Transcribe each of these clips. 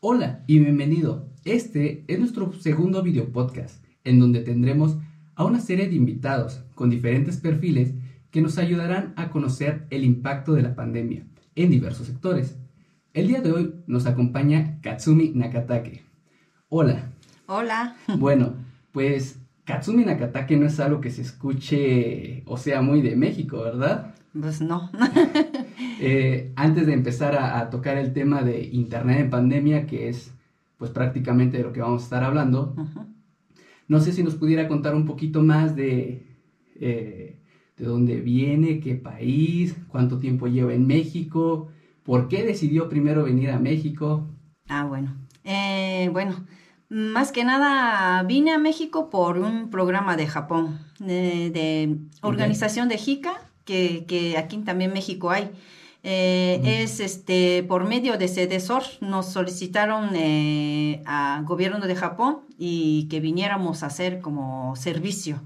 Hola y bienvenido. Este es nuestro segundo video podcast, en donde tendremos a una serie de invitados con diferentes perfiles que nos ayudarán a conocer el impacto de la pandemia en diversos sectores. El día de hoy nos acompaña Katsumi Nakatake. Hola. Hola. Bueno, pues Katsumi Nakatake no es algo que se escuche o sea muy de México, ¿verdad? Pues no. Eh, antes de empezar a, tocar el tema de Internet en pandemia, que es pues prácticamente de lo que vamos a estar hablando, no sé si nos pudiera contar un poquito más de, eh, de dónde viene, qué país, cuánto tiempo lleva en México, por qué decidió primero venir a México. Ah, bueno. Eh, bueno, más que nada vine a México por un programa de Japón, de, organización de JICA que, aquí también en México hay. Eh, es este por medio de CEDESOR. Nos solicitaron eh, al gobierno de Japón y que viniéramos a hacer como servicio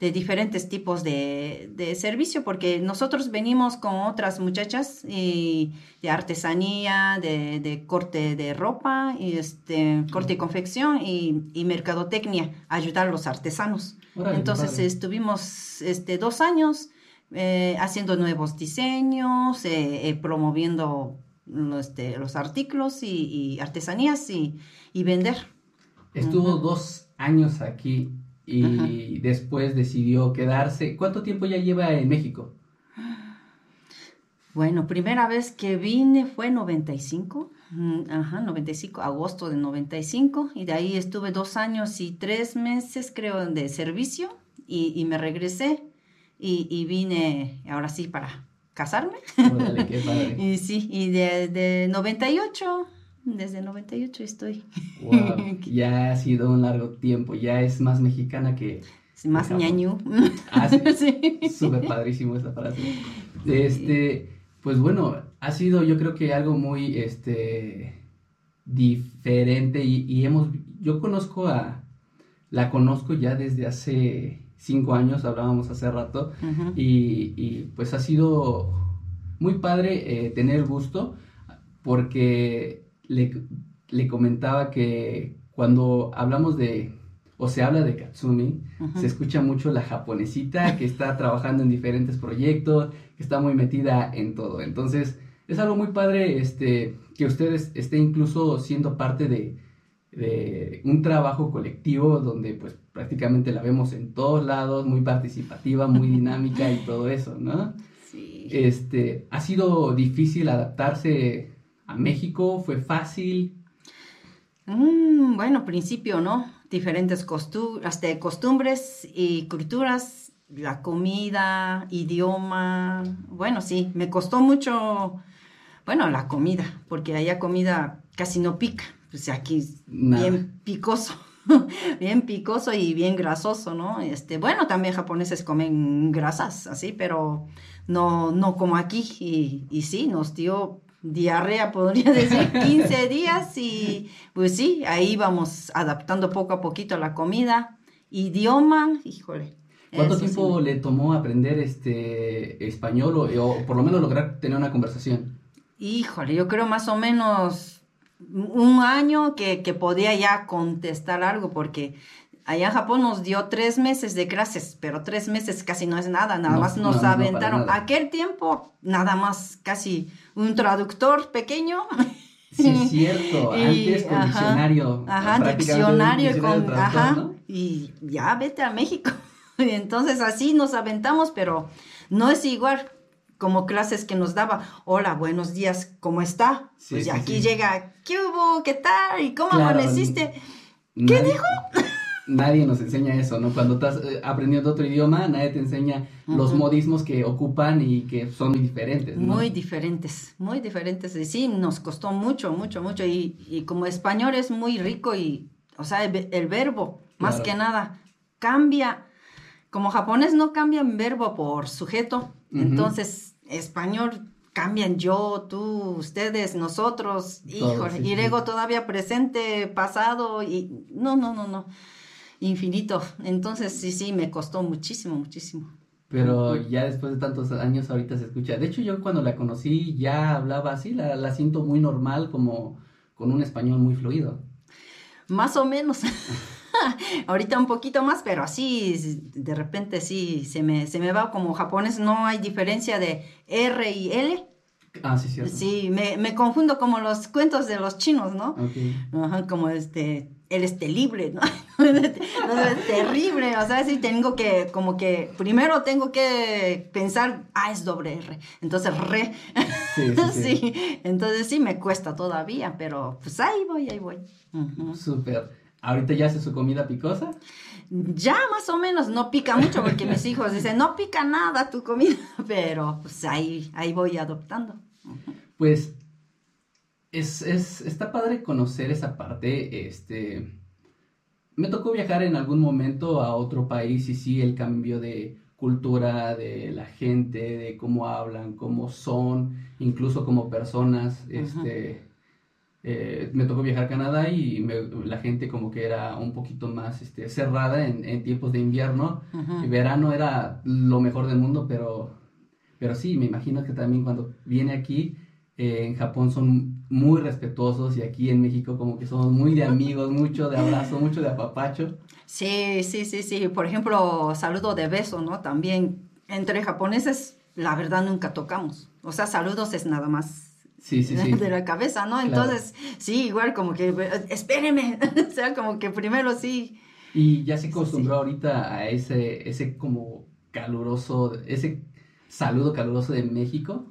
de diferentes tipos de, servicio porque nosotros venimos con otras muchachas y de artesanía, de, corte de ropa, y este, corte y confección y, y mercadotecnia, ayudar a los artesanos. Entonces estuvimos este, dos años eh, haciendo nuevos diseños, eh, eh, promoviendo este, los artículos y, artesanías y, vender. Estuvo dos años aquí y después decidió quedarse. ¿Cuánto tiempo ya lleva en México? Bueno, primera vez que vine fue 95, mm, ajá, 95, agosto de 95, y de ahí estuve dos años y tres meses, creo, de servicio, y, y me regresé y, vine ahora sí para casarme. y sí, y desde de 98, desde 98 estoy. Wow, ya ha sido un largo tiempo, ya es más mexicana que... más ñañu. Ah, sí. Súper padrísimo esa frase. Este, pues bueno, ha sido yo creo que algo muy, este, diferente y, y hemos, yo conozco a, la conozco ya desde hace cinco años, hablábamos hace rato, y, pues ha sido muy padre eh, tener gusto porque le, comentaba que cuando hablamos de, o se habla de Katsumi, se escucha mucho la japonesita que está trabajando en diferentes proyectos, que está muy metida en todo. Entonces, es algo muy padre este, que ustedes estén incluso siendo parte de, de un trabajo colectivo donde pues prácticamente la vemos en todos lados, muy participativa, muy dinámica y todo eso, ¿no? Sí. Este, ¿ha sido difícil adaptarse a México? ¿Fue fácil? Mm, bueno, principio, ¿no? Diferentes costumbres, costumbres y culturas, la comida, idioma. Bueno, sí, me costó mucho, bueno, la comida, porque allá comida casi no pica pues aquí bien picoso, bien picoso y bien grasoso, ¿no? Este, bueno, también japoneses comen grasas, así, pero no, no como aquí. Y, y sí, nos dio diarrea, podría decir, 15 días y pues sí, ahí vamos adaptando poco a poquito la comida. Idioma, híjole. ¿Cuánto tiempo le tomó aprender este español o, o por lo menos lograr tener una conversación? Híjole, yo creo más o menos un año que, podía ya contestar algo, porque allá en Japón nos dio tres meses de clases, pero tres meses casi no es nada, nada más nos aventaron. Aquel tiempo, nada más casi un traductor pequeño. Sí, es cierto, antes con diccionario. Ajá, diccionario, con, ajá, y ya vete a México. Entonces así nos aventamos, pero no es igual como clases que nos daba, hola, buenos días, ¿cómo está? pues aquí llega, ¿qué hubo? ¿Qué tal? ¿Y cómo amaneciste? ¿Qué dijo? Nadie nos enseña eso, ¿no? Cuando estás eh, aprendiendo otro idioma, nadie te enseña los modismos que ocupan y que son muy diferentes, ¿no? Muy diferentes, muy diferentes. Y sí, nos costó mucho, mucho, mucho. Y, como español es muy rico y, o sea, el, verbo, más que nada, cambia. Como japonés no cambia en verbo por sujeto, entonces, español cambian yo, tú, ustedes, nosotros, híjole, y luego todavía presente, pasado, y no, no, no, no, infinito. Entonces, sí, sí, me costó muchísimo, muchísimo. Pero ya después de tantos años ahorita se escucha. De hecho, yo cuando la conocí ya hablaba así, la, la siento muy normal, como, con un español muy fluido. Más o menos. Ahorita un poquito más, pero así de repente sí se me, se me va como japonés, no hay diferencia de R y L. Ah, sí, cierto. Sí, me, me confundo como los cuentos de los chinos, ¿no? Ok. Ajá, como este, el este libre, ¿no? no, es terrible, o sea, sí tengo que, como que, primero tengo que pensar, ah, es doble R, entonces re. Sí, sí, sí. sí, entonces sí me cuesta todavía, pero pues ahí voy, ahí voy. Ujú. Súper. ¿Ahorita ya hace su comida picosa? Ya más o menos no pica mucho porque mis hijos dicen, no pica nada tu comida, pero pues ahí, ahí voy adoptando. Pues es, es, está padre conocer esa parte. Este, me tocó viajar en algún momento a otro país y sí, el cambio de cultura, de la gente, de cómo hablan, cómo son, incluso como personas. Este, eh, me tocó viajar a Canadá y me- la gente como que era un poquito más este, cerrada en, en tiempos de invierno. El verano era lo mejor del mundo, pero, pero sí, me imagino que también cuando viene aquí, eh, en Japón son muy respetuosos y aquí en México como que somos muy de amigos, mucho de abrazo, mucho de apapacho. Sí, sí, sí, sí. Por ejemplo, saludo de beso, ¿no? También entre japoneses, la verdad nunca tocamos. O sea, saludos es nada más Sí, sí, sí. de la cabeza, ¿no? Claro. Entonces, sí, igual como que, eh, espéreme, o sea, como que primero sí. Y ya se acostumbró ahorita a ese, ese como caluroso, ese saludo caluroso de México.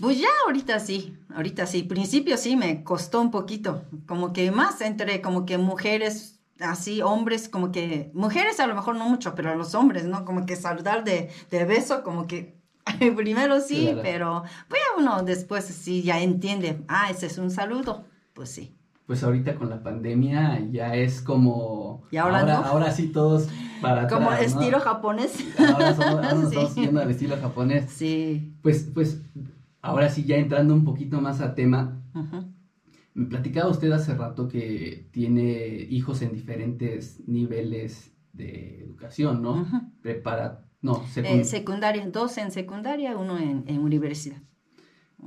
Pues ya ahorita sí, ahorita sí. Principio sí me costó un poquito, como que más entre como que mujeres, así, hombres, como que, mujeres a lo mejor no mucho, pero los hombres, ¿no? Como que saludar de, de beso, como que primero sí, Claro. pero pues uno después sí ya entiende, ah, ese es un saludo, pues sí. Pues ahorita con la pandemia ya es como... Y ahora ahora, no. ahora sí todos para Como atrás, ¿no? estilo japonés. Ahora, somos- ahora nos Sí. estamos yendo al estilo japonés. Sí. Pues, pues, ahora sí, ya entrando un poquito más a tema, me platicaba usted hace rato que tiene hijos en diferentes niveles de educación, ¿no? Prepara, no, En secund- secundaria, dos en secundaria, uno en, en universidad.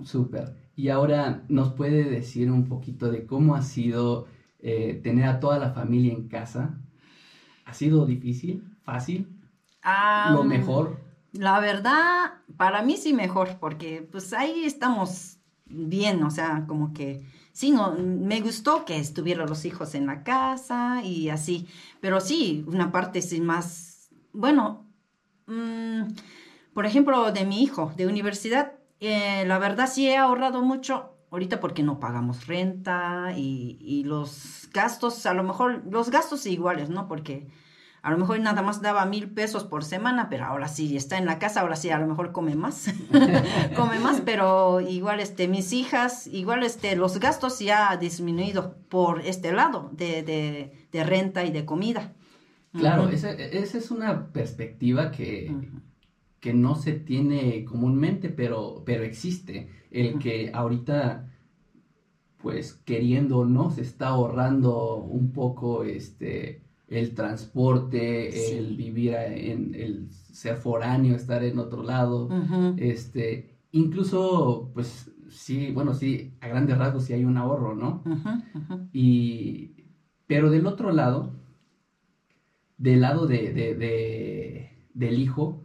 Súper. Y ahora nos puede decir un poquito de cómo ha sido eh, tener a toda la familia en casa. ¿Ha sido difícil? ¿Fácil? ¿Lo mejor? La verdad, para mí sí mejor, porque pues ahí estamos bien, o sea, como que sí, no, me gustó que estuvieran los hijos en la casa y así, pero sí, una parte sí más, bueno, mm, por ejemplo, de mi hijo de universidad, eh, la verdad sí he ahorrado mucho. Ahorita porque no pagamos renta y, los gastos, a lo mejor, los gastos iguales, ¿no? Porque a lo mejor nada más daba mil pesos por semana, pero ahora sí está en la casa, ahora sí a lo mejor come más, come más, pero igual este, mis hijas, igual este, los gastos ya ha disminuido por este lado de, de renta y de comida. Claro, esa, esa es una perspectiva que, que no se tiene comúnmente, pero, pero existe. El que ahorita, pues queriendo o no, se está ahorrando un poco este el transporte, Sí. el vivir en el ser foráneo, estar en otro lado. Este, incluso, pues sí, bueno, sí, a grandes rasgos sí hay un ahorro, ¿no? Y, pero del otro lado, del lado de, de- de- del hijo,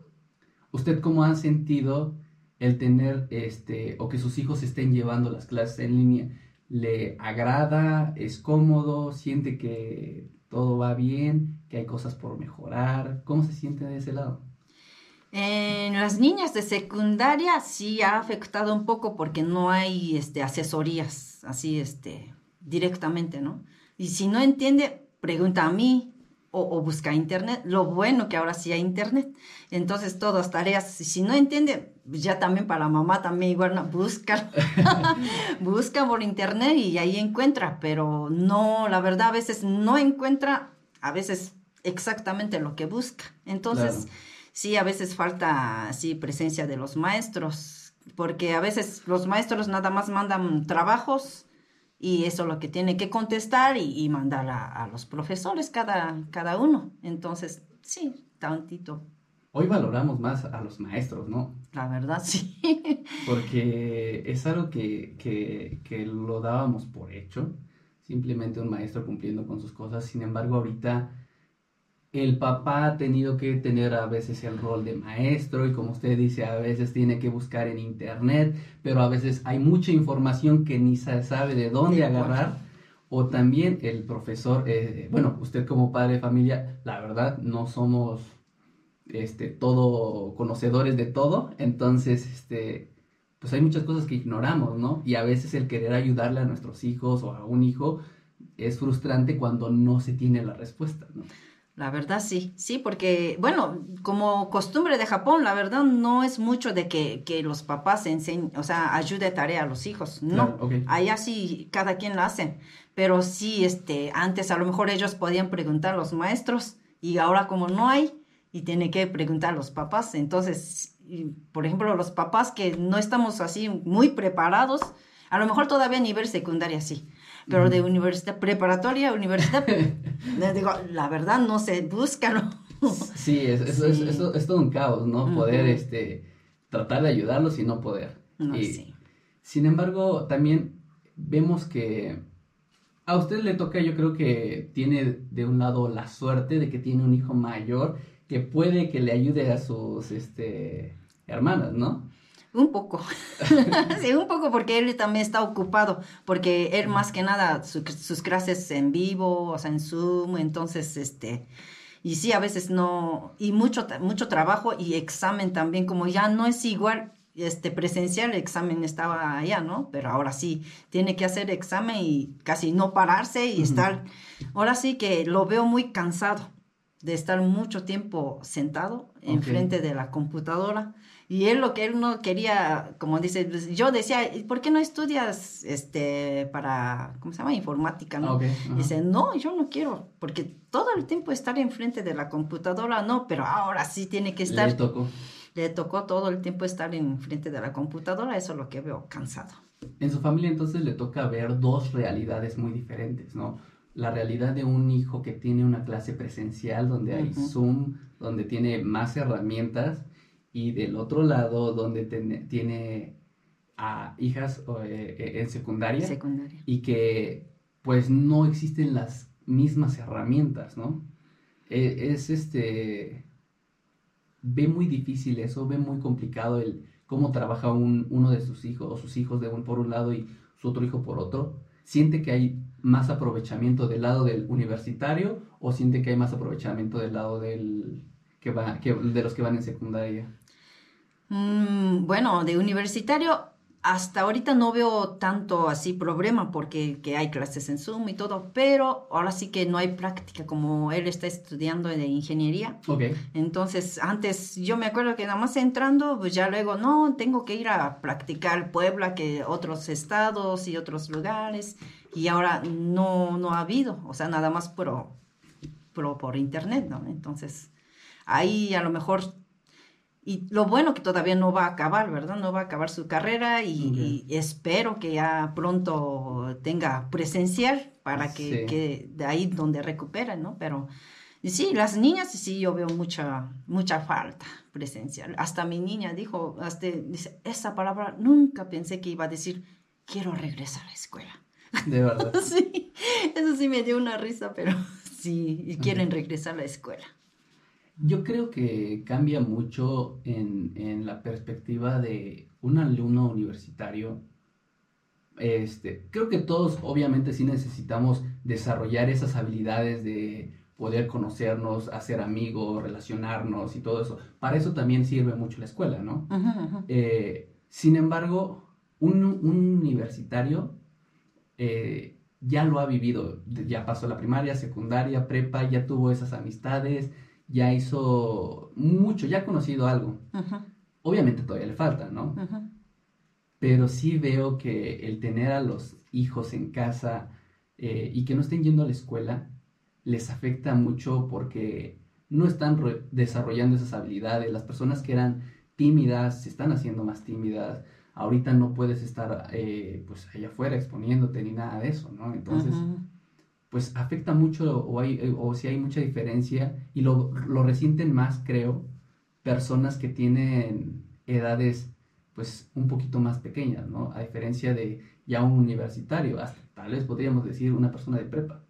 ¿usted cómo ha sentido el tener, este, o que sus hijos estén llevando las clases en línea? ¿Le agrada? ¿Es cómodo? ¿Siente que todo va bien? ¿Que hay cosas por mejorar? ¿Cómo se siente de ese lado? En las niñas de secundaria sí ha afectado un poco porque no hay este, asesorías así este, directamente, ¿no? Y si no entiende, pregunta a mí o, o busca internet. Lo bueno que ahora sí hay internet. Entonces todas tareas, si no entiende, ya también para mamá también igual no, busca, busca por internet y ahí encuentra, pero no, la verdad a veces no encuentra, a veces exactamente lo que busca. Entonces... Claro. Sí, a veces falta sí presencia de los maestros, porque a veces los maestros nada más mandan trabajos y eso es lo que tiene que contestar y, y mandar a, a los profesores cada, cada uno. Entonces, sí, tantito. hoy valoramos más a los maestros, ¿no? La verdad, sí. Porque es algo que, que, que lo dábamos por hecho, simplemente un maestro cumpliendo con sus cosas. Sin embargo, ahorita el papá ha tenido que tener a veces el rol de maestro y como usted dice, a veces tiene que buscar en internet, pero a veces hay mucha información que ni se sabe de dónde agarrar. O también el profesor, eh, bueno, usted como padre de familia, la verdad, no somos este, todo conocedores de todo, entonces, este, pues hay muchas cosas que ignoramos, ¿no? Y a veces el querer ayudarle a nuestros hijos o a un hijo es frustrante cuando no se tiene la respuesta, ¿no? La verdad sí, sí, porque, bueno, como costumbre de Japón, la verdad no es mucho de que, que los papás enseñen, o sea, ayude tarea a los hijos, no. Allá sí, cada quien lo hace, pero sí, este, antes a lo mejor ellos podían preguntar a los maestros y ahora como no hay, y tiene que preguntar a los papás. Entonces, por ejemplo, los papás que no estamos así muy preparados, a lo mejor todavía a nivel secundaria sí, pero de universidad preparatoria, universidad, digo, la verdad no se buscan. sí, es, Es, eso, es, todo un caos, ¿no? Poder este, tratar de ayudarlos y no poder. y, Sin embargo, también vemos que a usted le toca, yo creo que tiene de un lado la suerte de que tiene un hijo mayor que puede que le ayude a sus este, hermanas, ¿no? Un poco, sí, un poco porque él también está ocupado, porque él más que nada sus clases en vivo, o sea, en Zoom, entonces, este, y sí, a veces no, y mucho, mucho trabajo y examen también, como ya no es igual, este, presencial, el examen estaba allá, ¿no? Pero ahora sí, tiene que hacer examen y casi no pararse y estar, ahora sí que lo veo muy cansado de estar mucho tiempo sentado enfrente de la computadora. Y él lo que él no quería, como dice, pues, yo decía, ¿por qué no estudias este para, ¿cómo se llama? Informática, ¿no? Dice, no, yo no quiero, porque todo el tiempo estar enfrente de la computadora, no, pero ahora sí tiene que estar. Le tocó. Le tocó todo el tiempo estar enfrente de la computadora, eso es lo que veo cansado. En su familia entonces le toca ver dos realidades muy diferentes, ¿no? la realidad de un hijo que tiene una clase presencial donde hay Zoom, donde tiene más herramientas y del otro lado donde tiene a hijas eh, eh, en secundaria, y que pues no existen las mismas herramientas, ¿no? E, es este ve muy difícil eso, ve muy complicado el cómo trabaja un, uno de sus hijos o sus hijos de un por un lado y su otro hijo por otro. Siente que hay más aprovechamiento del lado del universitario o siente que hay más aprovechamiento del lado del que va, que, de los que van en secundaria? Mm, bueno, de universitario hasta ahorita no veo tanto así problema porque que hay clases en Zoom y todo, pero ahora sí que no hay práctica como él está estudiando de ingeniería. Okay. Entonces, antes yo me acuerdo que nada más entrando, pues ya luego, no, tengo que ir a practicar Puebla, que otros estados y otros lugares y ahora no, no ha habido, o sea, nada más por, por, por internet, ¿no? Entonces, ahí a lo mejor, y lo bueno que todavía no va a acabar, ¿verdad? No va a acabar su carrera y, espero que ya pronto tenga presencial para que, que de ahí donde recuperen, ¿no? Pero... Y sí, las niñas sí yo veo mucha, mucha falta presencial. Hasta mi niña dijo, hasta, dice, esa palabra nunca pensé que iba a decir, quiero regresar a la escuela. De verdad. sí, eso sí me dio una risa, pero sí, y quieren regresar a la escuela. Yo creo que cambia mucho en, en, la perspectiva de un alumno universitario. Este, creo que todos obviamente sí necesitamos desarrollar esas habilidades de poder conocernos, hacer amigos, relacionarnos y todo eso. Para eso también sirve mucho la escuela, ¿no? Eh, sin embargo, un, un universitario eh, ya lo ha vivido, ya pasó la primaria, secundaria, prepa, ya tuvo esas amistades, ya hizo mucho, ya ha conocido algo. Obviamente todavía le falta, ¿no? Pero sí veo que el tener a los hijos en casa eh, y que no estén yendo a la escuela les afecta mucho porque no están desarrollando esas habilidades. Las personas que eran tímidas se están haciendo más tímidas ahorita no puedes estar eh, pues allá afuera exponiéndote ni nada de eso, ¿no? Entonces, pues afecta mucho o, hay, eh, o si hay mucha diferencia y lo, lo resienten más, creo, personas que tienen edades pues un poquito más pequeñas, ¿no? A diferencia de ya un universitario, hasta tal vez podríamos decir una persona de prepa.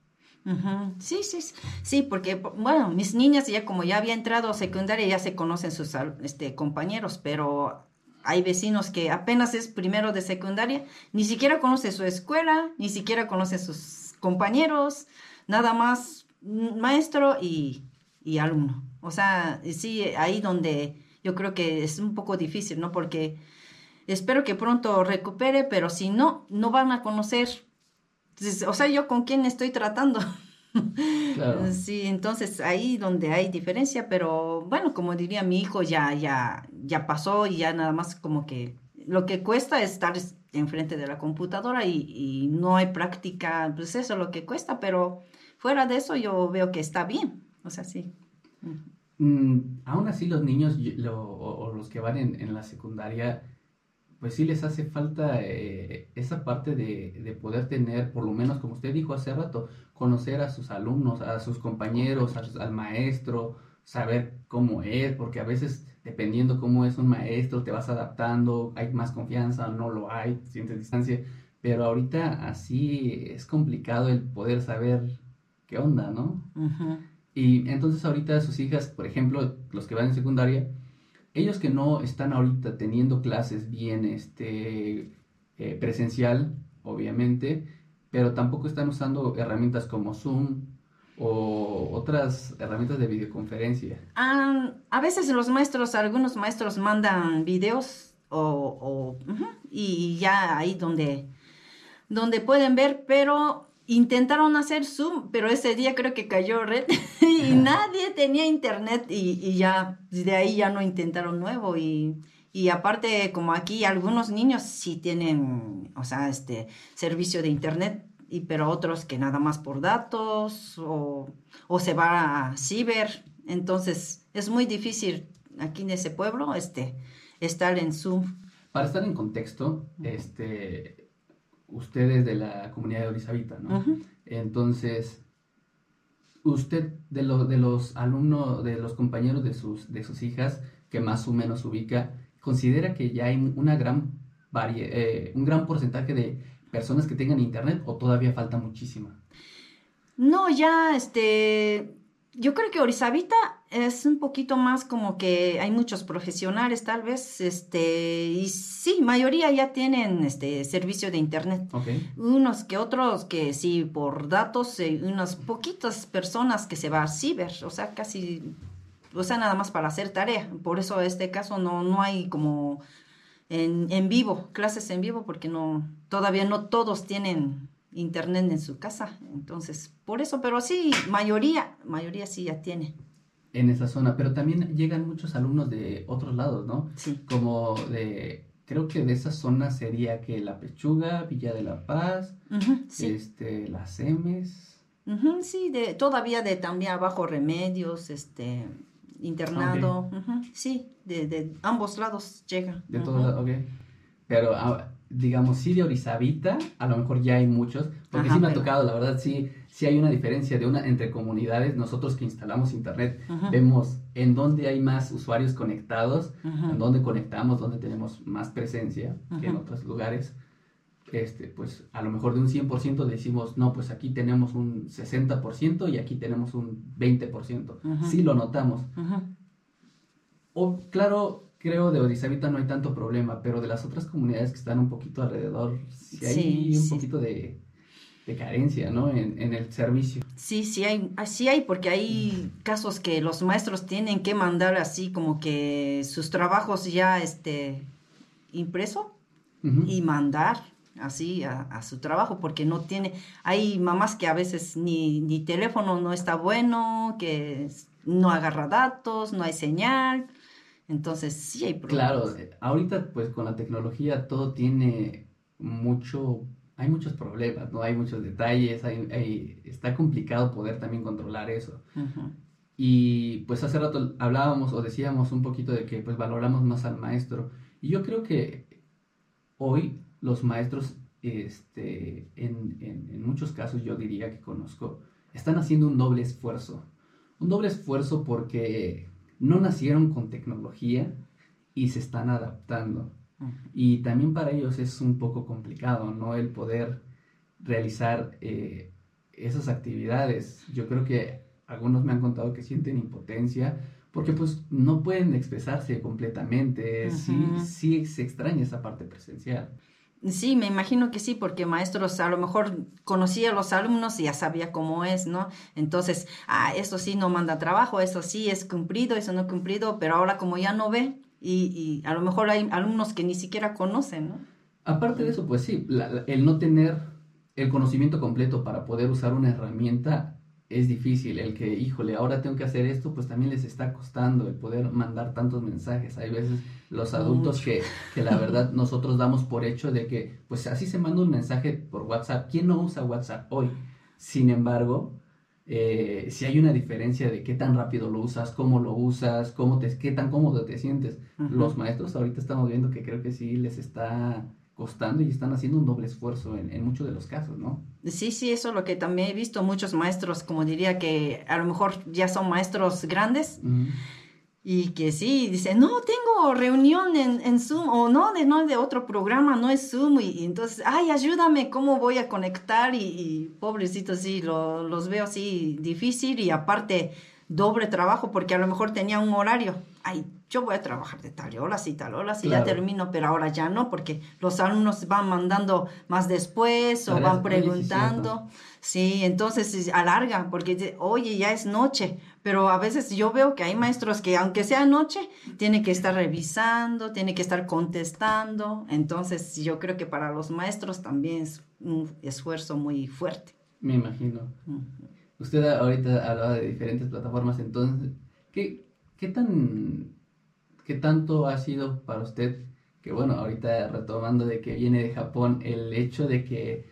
Sí, sí, sí, porque, bueno, mis niñas ya como ya había entrado a secundaria, ya se conocen sus este, compañeros, pero hay vecinos que apenas es primero de secundaria, ni siquiera conoce su escuela, ni siquiera conoce sus compañeros, nada más maestro y, y alumno. O sea, sí, ahí donde yo creo que es un poco difícil, ¿no? Porque espero que pronto recupere, pero si no, no van a conocer o sea, yo con quién estoy tratando. Claro. Sí, entonces ahí donde hay diferencia, pero bueno, como diría mi hijo, ya, ya, ya pasó y ya nada más como que lo que cuesta es estar enfrente de la computadora y, no hay práctica, pues eso es lo que cuesta, pero fuera de eso yo veo que está bien, o sea, sí. Mm, aún así los niños o, los que van en, la secundaria pues sí les hace falta eh, esa parte de, poder tener, por lo menos como usted dijo hace rato, conocer a sus alumnos, a sus compañeros, al maestro, saber cómo es, porque a veces dependiendo cómo es un maestro te vas adaptando, hay más confianza, no lo hay, sientes distancia, pero ahorita así es complicado el poder saber qué onda, ¿no? Y entonces ahorita sus hijas, por ejemplo, los que van en secundaria, ellos que no están ahorita teniendo clases bien este, eh, presencial, obviamente, pero tampoco están usando herramientas como Zoom o otras herramientas de videoconferencia. Ah, a veces los maestros, algunos maestros mandan videos o, y ya ahí donde, donde pueden ver, pero intentaron hacer Zoom, pero ese día creo que cayó red y nadie tenía internet y, ya de ahí ya no intentaron nuevo y, aparte como aquí algunos niños sí tienen, o sea, este servicio de internet, y, pero otros que nada más por datos o, se va a ciber, entonces es muy difícil aquí en ese pueblo este, estar en Zoom. Para estar en contexto, este, ustedes de la comunidad de Orizabita, ¿no? Entonces, usted de, de los alumnos, de los compañeros de sus, de sus hijas, que más o menos ubica, considera que ya hay una gran eh, un gran porcentaje de personas que tengan internet o todavía falta muchísima? No, ya, este, yo creo que Orizabita es un poquito más como que hay muchos profesionales tal vez, este, y sí, mayoría ya tienen este servicio de internet. Unos que otros que sí, por datos, eh, unas poquitas personas que se va a ciber, o sea, casi, o sea, nada más para hacer tarea. Por eso este caso no, no hay como en, en vivo, clases en vivo, porque no, todavía no todos tienen internet en su casa. Entonces, por eso, pero sí, mayoría, mayoría sí ya tiene. En esa zona, pero también llegan muchos alumnos de otros lados, ¿no? Sí. Como de, creo que de esa zona sería que La Pechuga, Villa de la Paz, este, Las Emes. sí, de, todavía de también abajo Remedios, este, internado, sí, de, de, ambos lados llega. De todos lados, ok. Pero ah, digamos, sí de Orizabita, a lo mejor ya hay muchos, porque sí me ha tocado, la verdad, sí, sí hay una diferencia de una entre comunidades, nosotros que instalamos internet, vemos en dónde hay más usuarios conectados, en dónde conectamos, dónde tenemos más presencia que en otros lugares. Este, pues a lo mejor de un 100% decimos, no, pues aquí tenemos un 60% y aquí tenemos un 20%. Sí lo notamos. O, claro, creo de Orizabita no hay tanto problema, pero de las otras comunidades que están un poquito alrededor, sí hay un poquito de, carencia, ¿no? En, el servicio. Sí, sí hay, sí hay, porque hay casos que los maestros tienen que mandar así como que sus trabajos ya, este, impreso y mandar así a, su trabajo porque no tiene, hay mamás que a veces ni, ni teléfono no está bueno, que no agarra datos, no hay señal, entonces sí hay problemas. Claro, eh, ahorita pues con la tecnología todo tiene mucho, hay muchos problemas, ¿no? Hay muchos detalles, hay, está complicado poder también controlar eso. Y pues hace rato hablábamos o decíamos un poquito de que pues valoramos más al maestro. Y yo creo que hoy los maestros, este, en, en muchos casos yo diría que conozco, están haciendo un doble esfuerzo. Un doble esfuerzo porque no nacieron con tecnología y se están adaptando. Y también para ellos es un poco complicado, ¿no? El poder realizar eh, esas actividades. Yo creo que algunos me han contado que sienten impotencia porque pues no pueden expresarse completamente. Sí, sí se extraña esa parte presencial. Sí, me imagino que sí, porque maestros a lo mejor conocía a los alumnos y ya sabía cómo es, ¿no? Entonces, ah, eso sí no manda trabajo, eso sí es cumplido, eso no cumplido, pero ahora como ya no ve, y, a lo mejor hay alumnos que ni siquiera conocen, ¿no? Aparte de eso, pues sí, el no tener el conocimiento completo para poder usar una herramienta es difícil. El que, híjole, ahora tengo que hacer esto, pues también les está costando el poder mandar tantos mensajes. Hay veces los adultos que, que, la verdad nosotros damos por hecho de que, pues así se manda un mensaje por WhatsApp. ¿Quién no usa WhatsApp hoy? Sin embargo, eh, si hay una diferencia de qué tan rápido lo usas, cómo lo usas, cómo te, qué tan cómodo te sientes. Los maestros ahorita estamos viendo que creo que sí les está costando y están haciendo un doble esfuerzo en, en, muchos de los casos, ¿no? Sí, sí, eso es lo que también he visto muchos maestros, como diría que a lo mejor ya son maestros grandes. Y que sí, dice, no, tengo reunión en, en, Zoom, o no, de, no, de otro programa, no es Zoom, y, entonces, ay, ayúdame, ¿cómo voy a conectar? Y, y pobrecito, sí, lo, los veo así difícil, y aparte, doble trabajo, porque a lo mejor tenía un horario, ay, yo voy a trabajar de tal horas y tal horas y ya termino, pero ahora ya no, porque los alumnos van mandando más después o van preguntando. Sí, entonces alarga, porque oye, ya es noche, pero a veces yo veo que hay maestros que aunque sea noche, tiene que estar revisando, tiene que estar contestando, entonces yo creo que para los maestros también es un esfuerzo muy fuerte. Me imagino. Usted ahorita hablaba de diferentes plataformas, entonces, ¿qué, qué tan ¿Qué tanto ha sido para usted, que bueno, ahorita retomando de que viene de Japón, el hecho de que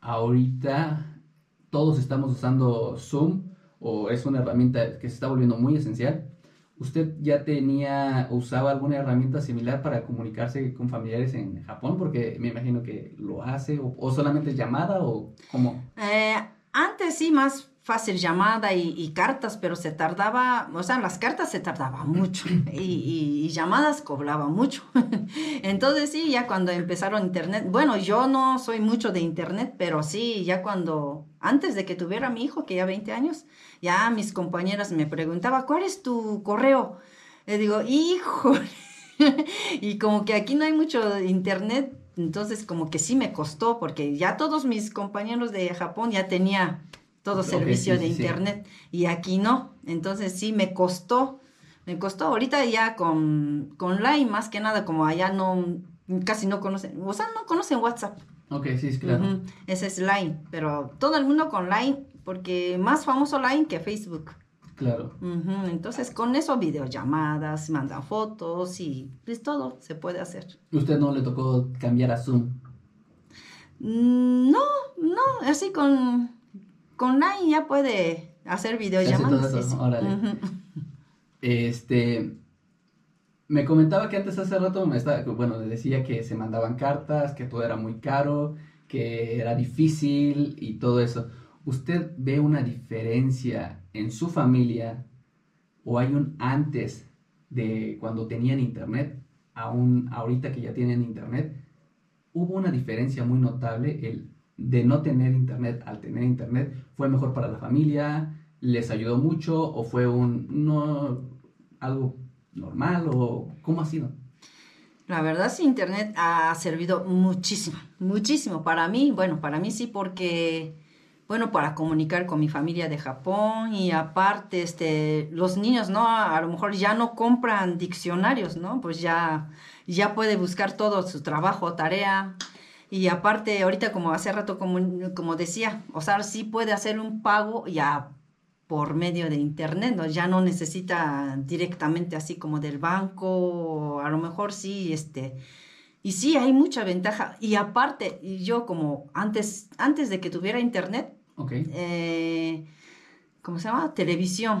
ahorita todos estamos usando Zoom o es una herramienta que se está volviendo muy esencial? ¿Usted ya tenía, usaba alguna herramienta similar para comunicarse con familiares en Japón? Porque me imagino que lo hace, o, solamente llamada, o cómo? Eh, antes sí, más fácil llamada y, cartas, pero se tardaba, o sea, las cartas se tardaba mucho y, llamadas cobraba mucho. Entonces sí, ya cuando empezaron internet, bueno, yo no soy mucho de internet, pero sí, ya cuando, antes de que tuviera mi hijo, que ya 20 años, ya mis compañeras me preguntaban, ¿cuál es tu correo? Le digo, hijo, y como que aquí no hay mucho internet, entonces como que sí me costó, porque ya todos mis compañeros de Japón ya tenía todo servicio de internet y aquí no. Entonces sí me costó, me costó. Ahorita ya con, con Line, más que nada, como allá no, casi no conocen, o sea, no conocen WhatsApp. Ok, sí, es claro. Ese es Line, pero todo el mundo con Line, porque más famoso Line que Facebook. Claro. Entonces, con eso, videollamadas, mandan fotos y pues todo se puede hacer. ¿Usted no le tocó cambiar a Zoom? Mm, no, no, así con con Line ya puede hacer videollamadas. Este, me comentaba que antes hace rato me estaba, bueno, decía que se mandaban cartas, que todo era muy caro, que era difícil y todo eso. ¿Usted ve una diferencia en su familia o hay un antes de cuando tenían internet, aún ahorita que ya tienen internet? ¿Hubo una diferencia muy notable el de no tener internet al tener internet fue mejor para la familia, les ayudó mucho o fue un no algo normal o cómo ha sido? La verdad sí, internet ha servido muchísimo, muchísimo para mí, bueno, para mí sí porque bueno, para comunicar con mi familia de Japón y aparte este los niños, ¿no? A lo mejor ya no compran diccionarios, ¿no? Pues ya ya puede buscar todo su trabajo, tarea y aparte, ahorita como hace rato, como, como decía, o sea, sí puede hacer un pago ya por medio de internet, ¿no? Ya no necesita directamente así como del banco, a lo mejor sí, este, y sí, hay mucha ventaja. Y aparte, yo como antes, antes de que tuviera internet, eh, ¿cómo se llama? Televisión,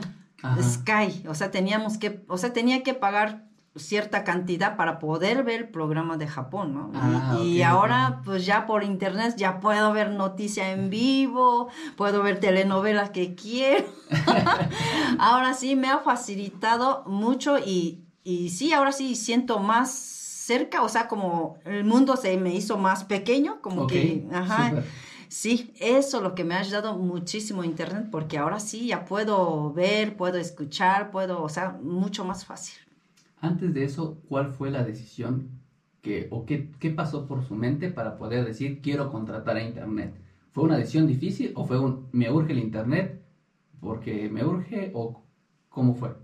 Sky, o sea, teníamos que, o sea, tenía que pagar cierta cantidad para poder ver el programa de Japón, ¿no? Ah, y, ahora, pues ya por internet, ya puedo ver noticia en vivo, puedo ver telenovelas que quiero. ahora sí me ha facilitado mucho y, y sí, ahora sí siento más cerca, o sea, como el mundo se me hizo más pequeño, como que, ajá. Sí, eso es lo que me ha ayudado muchísimo Internet, porque ahora sí ya puedo ver, puedo escuchar, puedo, o sea, mucho más fácil. Antes de eso, ¿cuál fue la decisión que, o qué, qué pasó por su mente para poder decir quiero contratar a Internet? ¿Fue una decisión difícil o fue un me urge el Internet porque me urge o cómo fue?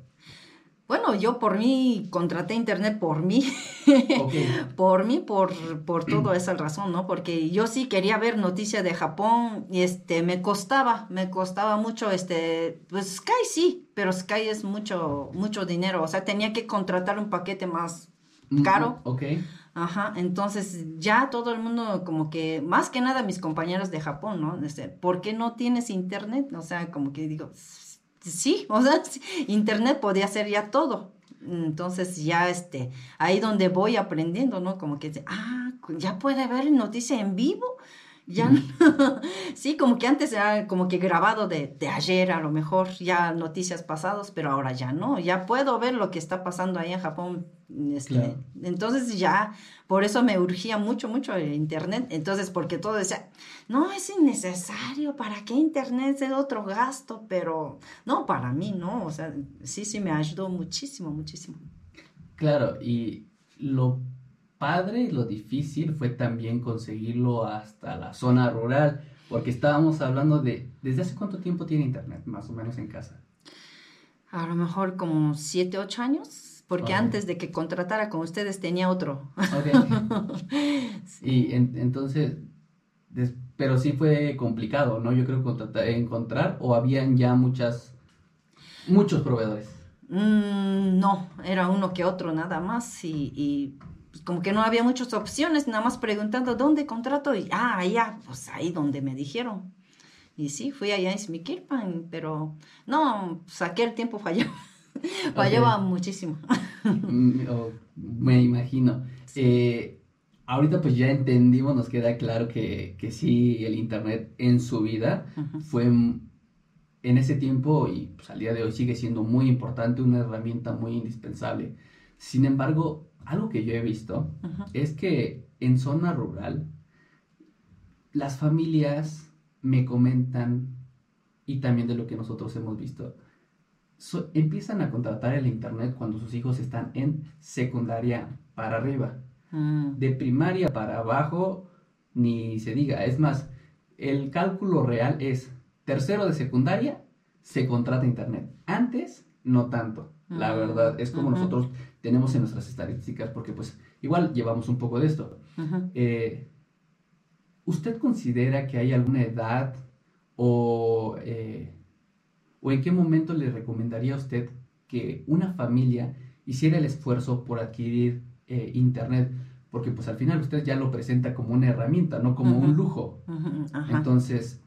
Bueno, yo por mí contraté Internet por mí, por mí, por, por toda esa razón, ¿no? Porque yo sí quería ver noticias de Japón y este, me costaba, me costaba mucho, este, pues Sky sí, pero Sky es mucho, mucho dinero, o sea, tenía que contratar un paquete más caro. Ok, Ajá, entonces ya todo el mundo como que, más que nada mis compañeros de Japón, ¿no? Este, ¿por qué no tienes internet? O sea, como que digo, "S- sí, o sea, internet podía hacer ya todo. Entonces ya este, ahí donde voy aprendiendo, ¿no? Como que, ah, ya puede ver noticia en vivo. Ya, sí, como que antes era como que grabado de, de ayer a lo mejor, ya noticias pasados, pero ahora ya no, ya puedo ver lo que está pasando ahí en Japón. este, Claro. Entonces ya, por eso me urgía mucho, mucho el internet. Entonces, porque todo decía, no, es innecesario, ¿para qué internet? Es otro gasto, pero no, para mí no, o sea, sí, sí me ayudó muchísimo, muchísimo. claro, y lo padre y lo difícil fue también conseguirlo hasta la zona rural, porque estábamos hablando de, ¿desde hace cuánto tiempo tiene Internet más o menos en casa? A lo mejor como siete, ocho años, porque antes de que contratara con ustedes tenía otro. Ok. Y en- entonces, des- pero sí fue complicado, ¿no? Yo creo contratar, encontrar o habían ya muchas, muchos proveedores. Mm, no, era uno que otro nada más y, y, pues, como que no había muchas opciones, nada más preguntando dónde contrato y ah, allá, pues ahí donde me dijeron. Y sí, fui allá en Smiquilpan, pero no, pues aquel tiempo falló, fallaba muchísimo. Mm, me imagino. Eh, ahorita pues ya entendimos, nos queda claro que, que sí, el Internet en su vida fue en ese tiempo y pues, al día de hoy sigue siendo muy importante, una herramienta muy indispensable. Sin embargo, algo que yo he visto es que en zona rural las familias me comentan y también de lo que nosotros hemos visto so- empiezan a contratar el internet cuando sus hijos están en secundaria para arriba. Mm, de primaria para abajo ni se diga. Es más el cálculo real es tercero de secundaria se contrata internet. Antes no tanto la Mm, verdad. Es como nosotros tenemos en nuestras estadísticas porque pues igual llevamos un poco de esto eh, ¿Usted considera que hay alguna edad o, eh, o en qué momento le recomendaría a usted que una familia hiciera el esfuerzo por adquirir eh, Internet? Porque pues al final usted ya lo presenta como una herramienta, no como un lujo. Ajá. Entonces,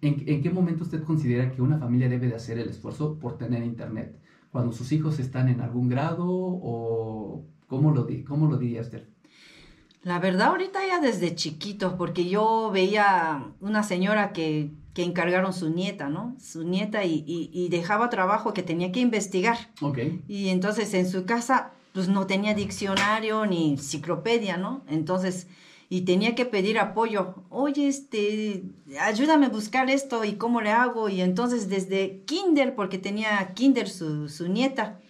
¿en, en qué momento usted considera que una familia debe de hacer el esfuerzo por tener Internet? ¿Cuando sus hijos están en algún grado o cómo lo, cómo lo diría usted? La verdad, ahorita ya desde chiquitos, porque yo veía una señora que, que encargaron su nieta, ¿no? Su nieta y, y- y dejaba trabajo que tenía que investigar. Ok, Y entonces en su casa, pues no tenía diccionario ni enciclopedia, ¿no? Entonces, y tenía que pedir apoyo. Oye, este, ayúdame a buscar esto y cómo le hago. Y entonces desde kinder, porque tenía kinder su, su nieta.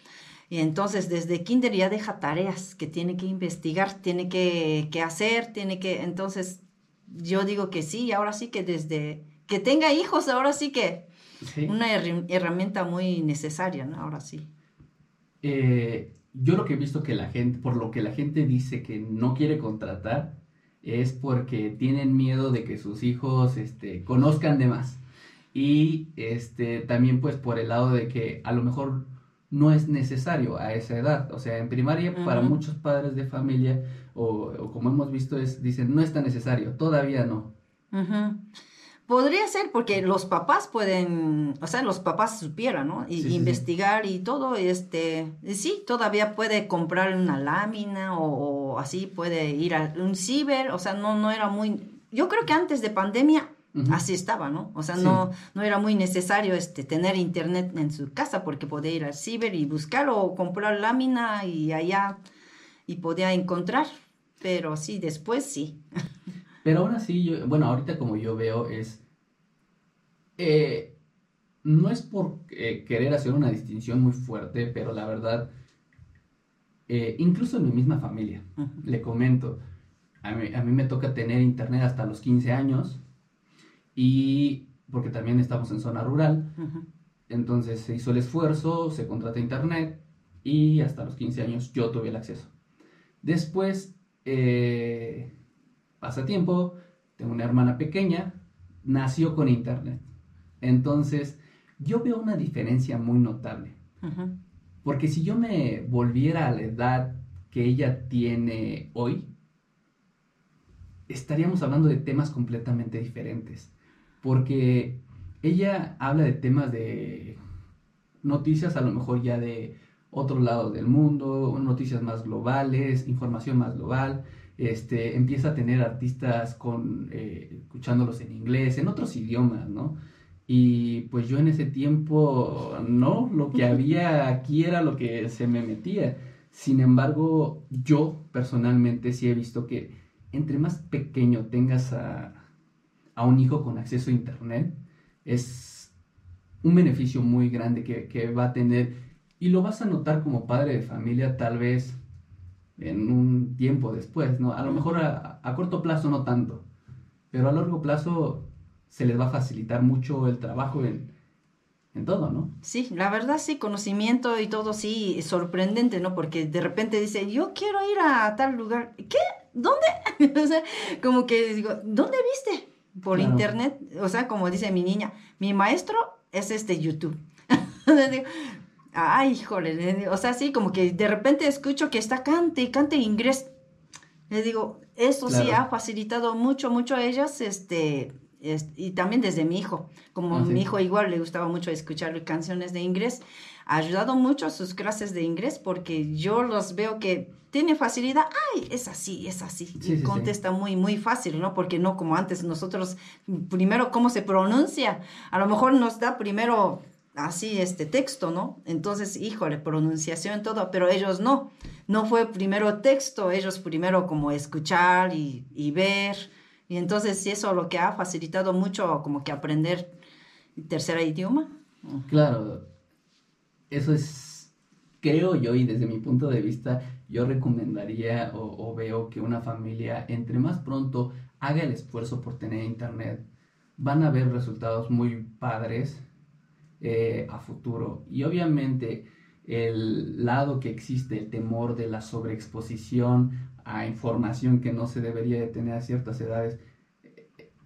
Y entonces desde kinder ya deja tareas que tiene que investigar, tiene que, que hacer, tiene que... Entonces yo digo que sí, ahora sí que desde que tenga hijos, ahora sí que sí. una herramienta muy necesaria, ¿no? Ahora sí. Eh, yo lo que he visto que la gente, por lo que la gente dice que no quiere contratar, es porque tienen miedo de que sus hijos este, conozcan de más. Y este, también pues por el lado de que a lo mejor no es necesario a esa edad. O sea, en primaria para muchos padres de familia, o, o como hemos visto, es, dicen, no es tan necesario, todavía no. Podría ser porque los papás pueden, o sea, los papás supieran, ¿no? Y investigar y todo, este, sí, todavía puede comprar una lámina o, así puede ir a un ciber, o sea, no, no era muy, yo creo que antes de pandemia así estaba, ¿no? O sea, no, no era muy necesario este, tener internet en su casa porque podía ir al ciber y buscar o comprar lámina y allá y podía encontrar, pero sí, después sí. Pero aún así, yo, bueno, ahorita como yo veo es, eh, no es por eh, querer hacer una distinción muy fuerte, pero la verdad, eh, incluso en mi misma familia, le comento, a mí, a mí, me toca tener internet hasta los 15 años y porque también estamos en zona rural, entonces se hizo el esfuerzo, se contrata internet y hasta los 15 años yo tuve el acceso. Después, eh, pasa tiempo, tengo una hermana pequeña, nació con internet. Entonces, yo veo una diferencia muy notable. Porque si yo me volviera a la edad que ella tiene hoy, estaríamos hablando de temas completamente diferentes. Porque ella habla de temas de noticias a lo mejor ya de otro lado del mundo, noticias más globales, información más global este, empieza a tener artistas con, eh, escuchándolos en inglés, en otros idiomas, ¿no? Y pues yo en ese tiempo, no, lo que había aquí era lo que se me metía. Sin embargo, yo personalmente sí he visto que entre más pequeño tengas a, un hijo con acceso a Internet, es un beneficio muy grande que, que va a tener. Y lo vas a notar como padre de familia tal vez en un tiempo después, ¿no? A lo mejor a, corto plazo no tanto, pero a largo plazo se les va a facilitar mucho el trabajo en, en todo, ¿no? Sí, la verdad sí, conocimiento y todo sí, sorprendente, ¿no? Porque de repente dice, yo quiero ir a tal lugar. ¿Qué? ¿Dónde? o sea, como que digo, ¿dónde viste? Por internet. O sea, como dice mi niña, mi maestro es este YouTube. ay, híjole, o sea, sí, como que de repente escucho que está cante y cante inglés. Le digo, eso sí ha facilitado mucho, mucho a ellas, este, y también desde mi hijo. Como ah, mi hijo igual le gustaba mucho escuchar canciones de inglés, ha ayudado mucho a sus clases de inglés porque yo los veo que tiene facilidad, ay, es así, es así, y contesta muy, muy fácil, ¿no? Porque no como antes nosotros, primero, ¿cómo se pronuncia? A lo mejor nos da primero así este texto, ¿no? Entonces, híjole, pronunciación, todo, pero ellos no. No fue primero texto, ellos primero como escuchar y, ver. Y entonces, eso lo que ha facilitado mucho como que aprender tercer idioma. Claro, eso es, creo yo, y desde mi punto de vista, yo recomendaría o, o veo que una familia, entre más pronto haga el esfuerzo por tener internet, van a ver resultados muy padres eh, a futuro. Y obviamente el lado que existe, el temor de la sobreexposición a información que no se debería de tener a ciertas edades,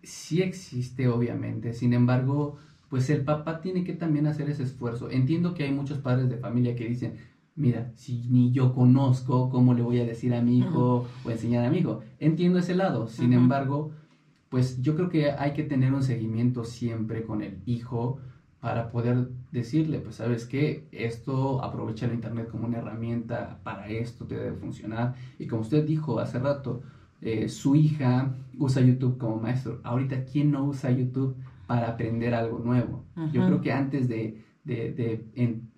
sí existe obviamente. Sin embargo, pues el papá tiene que también hacer ese esfuerzo. Entiendo que hay muchos padres de familia que dicen, mira, si ni yo conozco, ¿cómo le voy a decir a mi hijo o enseñar a mi hijo? Entiendo ese lado. Sin embargo, pues yo creo que hay que tener un seguimiento siempre con el hijo para poder decirle, pues sabes que esto aprovecha el Internet como una herramienta para esto, te debe funcionar. Y como usted dijo hace rato, eh, su hija usa YouTube como maestro. Ahorita, ¿quién no usa YouTube para aprender algo nuevo? Yo creo que antes de,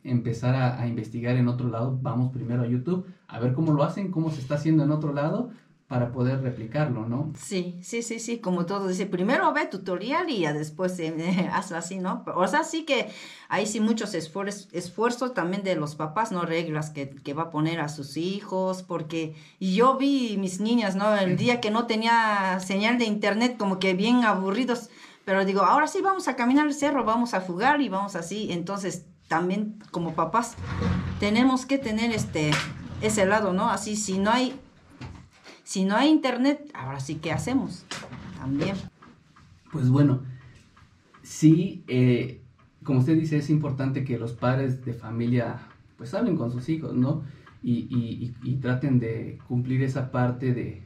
empezar a, a, investigar en otro lado, vamos primero a YouTube a ver cómo lo hacen, cómo se está haciendo en otro lado para poder replicarlo, ¿no? Sí, sí, sí, sí, como todo dice, primero ve tutorial y ya después eh, hazlo así, ¿no? O sea, sí que hay sí muchos esfuerzos, esfuerzos también de los papás, ¿no? Reglas que, que, va a poner a sus hijos, porque yo vi mis niñas, ¿no? El día que no tenía señal de internet, como que bien aburridos, pero digo, ahora sí vamos a caminar el cerro, vamos a jugar y vamos así, entonces también como papás tenemos que tener este ese lado, ¿no? Así, si no hay si no hay internet, ahora sí, ¿qué hacemos? También. Pues bueno, sí, eh, como usted dice, es importante que los padres de familia pues hablen con sus hijos, ¿no? Y, y, traten de cumplir esa parte de,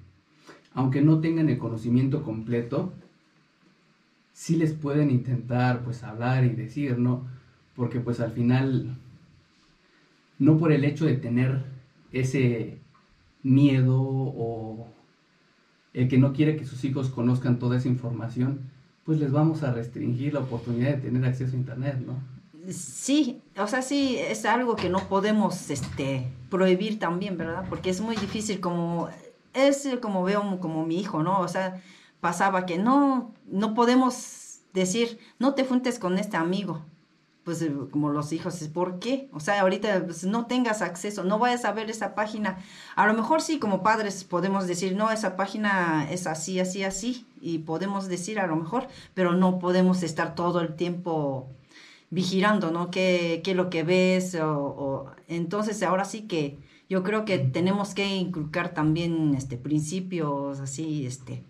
aunque no tengan el conocimiento completo, sí les pueden intentar pues hablar y decir, ¿no? Porque pues al final, no por el hecho de tener ese miedo o el que no quiere que sus hijos conozcan toda esa información, pues les vamos a restringir la oportunidad de tener acceso a Internet, ¿no? Sí, o sea, sí, es algo que no podemos este, prohibir también, ¿verdad? Porque es muy difícil como, es como veo como mi hijo, ¿no? O sea, pasaba que no, no podemos decir, no te juntes con este amigo. Pues eh, como los hijos, ¿por qué? O sea, ahorita pues, no tengas acceso, no vayas a ver esa página. A lo mejor sí, como padres podemos decir, no, esa página es así, así, así, y podemos decir a lo mejor, pero no podemos estar todo el tiempo vigilando, ¿no? ¿Qué, qué es lo que ves? O, entonces, ahora sí que yo creo que tenemos que inculcar también este, principios así, este,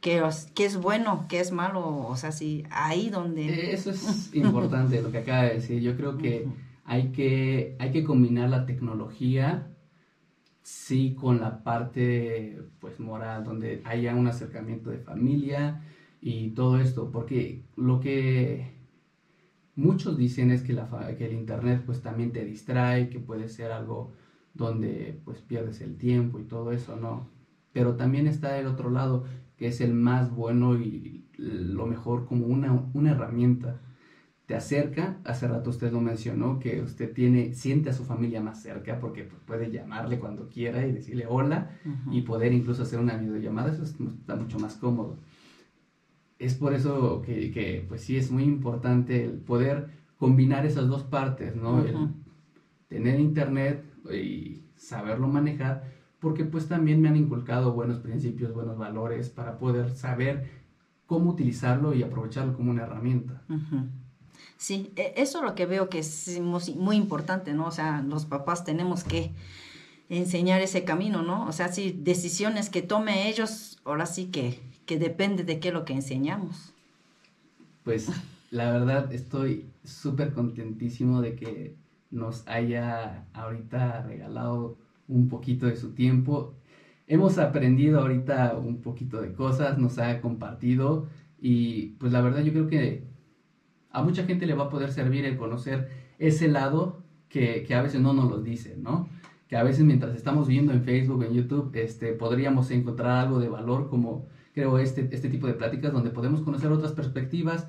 qué, es bueno, qué es malo, o sea, sí, ahí donde... Eh, eso es importante lo que acaba de decir. Yo creo que hay que, hay que combinar la tecnología, sí, con la parte, pues, moral, donde haya un acercamiento de familia y todo esto, porque lo que muchos dicen es que, la, que el internet pues también te distrae, que puede ser algo donde pues pierdes el tiempo y todo eso, ¿no? Pero también está el otro lado, que es el más bueno y lo mejor como una, una herramienta. Te acerca, hace rato usted lo mencionó, que usted tiene, siente a su familia más cerca porque pues, puede llamarle cuando quiera y decirle hola y poder incluso hacer una videollamada, eso está mucho más cómodo es por eso que, pues sí es muy importante el poder combinar esas dos partes, ¿no? El tener internet y saberlo manejar, porque pues también me han inculcado buenos principios, buenos valores para poder saber cómo utilizarlo y aprovecharlo como una herramienta. Sí, e, eso es lo que veo que es muy importante, ¿no? O sea, los papás tenemos que enseñar ese camino, ¿no? O sea, si decisiones que tome ellos, ahora sí que que depende de qué es lo que enseñamos. Pues la verdad estoy súper contentísimo de que nos haya ahorita regalado un poquito de su tiempo. Hemos aprendido ahorita un poquito de cosas, nos ha compartido y pues la verdad yo creo que a mucha gente le va a poder servir el conocer ese lado que, a veces no nos lo dicen, ¿no? Que a veces mientras estamos viendo en Facebook, en YouTube, este, podríamos encontrar algo de valor como creo, este, este tipo de pláticas donde podemos conocer otras perspectivas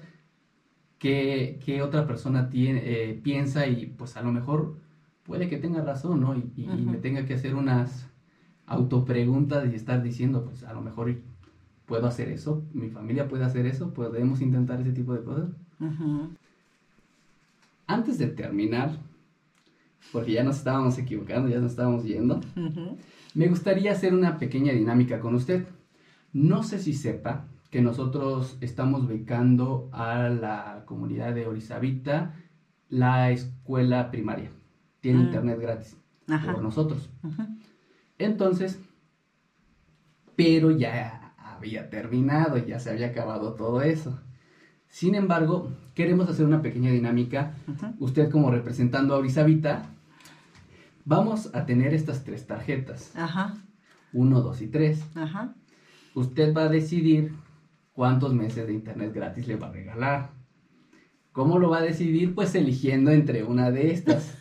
que, otra persona tiene, eh, piensa y pues a lo mejor puede que tenga razón, ¿no? Y, me tenga que hacer unas autopreguntas y estar diciendo, pues a lo mejor puedo hacer eso, mi familia puede hacer eso, podemos intentar ese tipo de cosas. Antes de terminar, porque ya nos estábamos equivocando, ya nos estábamos yendo, me gustaría hacer una pequeña dinámica con usted. No sé si sepa que nosotros estamos becando a la comunidad de Orizabita la escuela primaria. Tiene mm. internet gratis por nosotros. Entonces, pero ya había terminado, ya se había acabado todo eso. Sin embargo, queremos hacer una pequeña dinámica. Usted como representando a Orizabita, vamos a tener estas tres tarjetas. Ajá. Uno, dos y tres. Ajá usted va a decidir cuántos meses de internet gratis le va a regalar. ¿Cómo lo va a decidir? Pues eligiendo entre una de estas.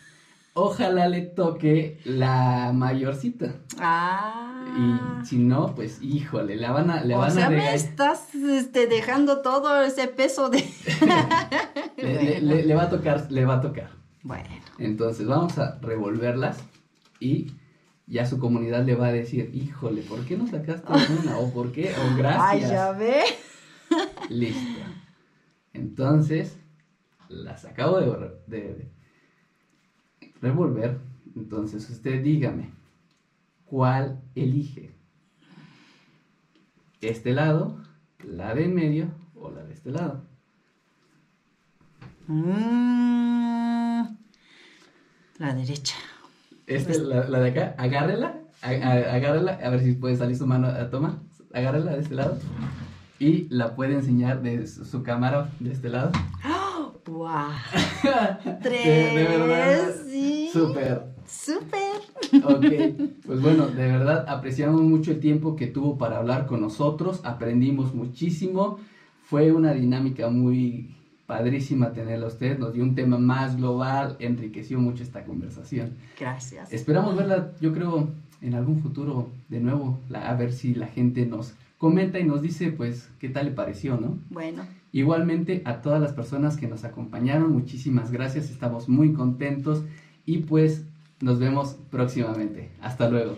Ojalá le toque la mayorcita. Ah. Y si no, pues híjole, le van a, le van sea, me estás este, dejando todo ese peso de. le va a tocar, le va a tocar. Bueno. Entonces vamos a revolverlas y ya su comunidad le va a decir, híjole, ¿por qué no sacaste una? O ¿por qué? O gracias. Ay, ya ve. Listo. Entonces, las acabo de, de, revolver. Entonces, usted dígame, ¿cuál elige? ¿Este lado, la de en medio o la de este lado? Mm, la derecha. Este, la, la, de acá, agárrela, agárrela, a ver si puede salir su mano, a toma, agárrela de este lado y la puede enseñar de su, cámara de este lado. ¡Wow! Tres. De, verdad. Súper. Súper. Ok, pues bueno, de verdad apreciamos mucho el tiempo que tuvo para hablar con nosotros, aprendimos muchísimo. Fue una dinámica muy padrísima tenerla a usted, nos dio un tema más global, enriqueció mucho esta conversación. Gracias. Esperamos verla, yo creo, en algún futuro de nuevo, a ver si la gente nos comenta y nos dice, pues, qué tal le pareció, ¿no? Bueno. Igualmente a todas las personas que nos acompañaron, muchísimas gracias, estamos muy contentos y pues nos vemos próximamente. Hasta luego.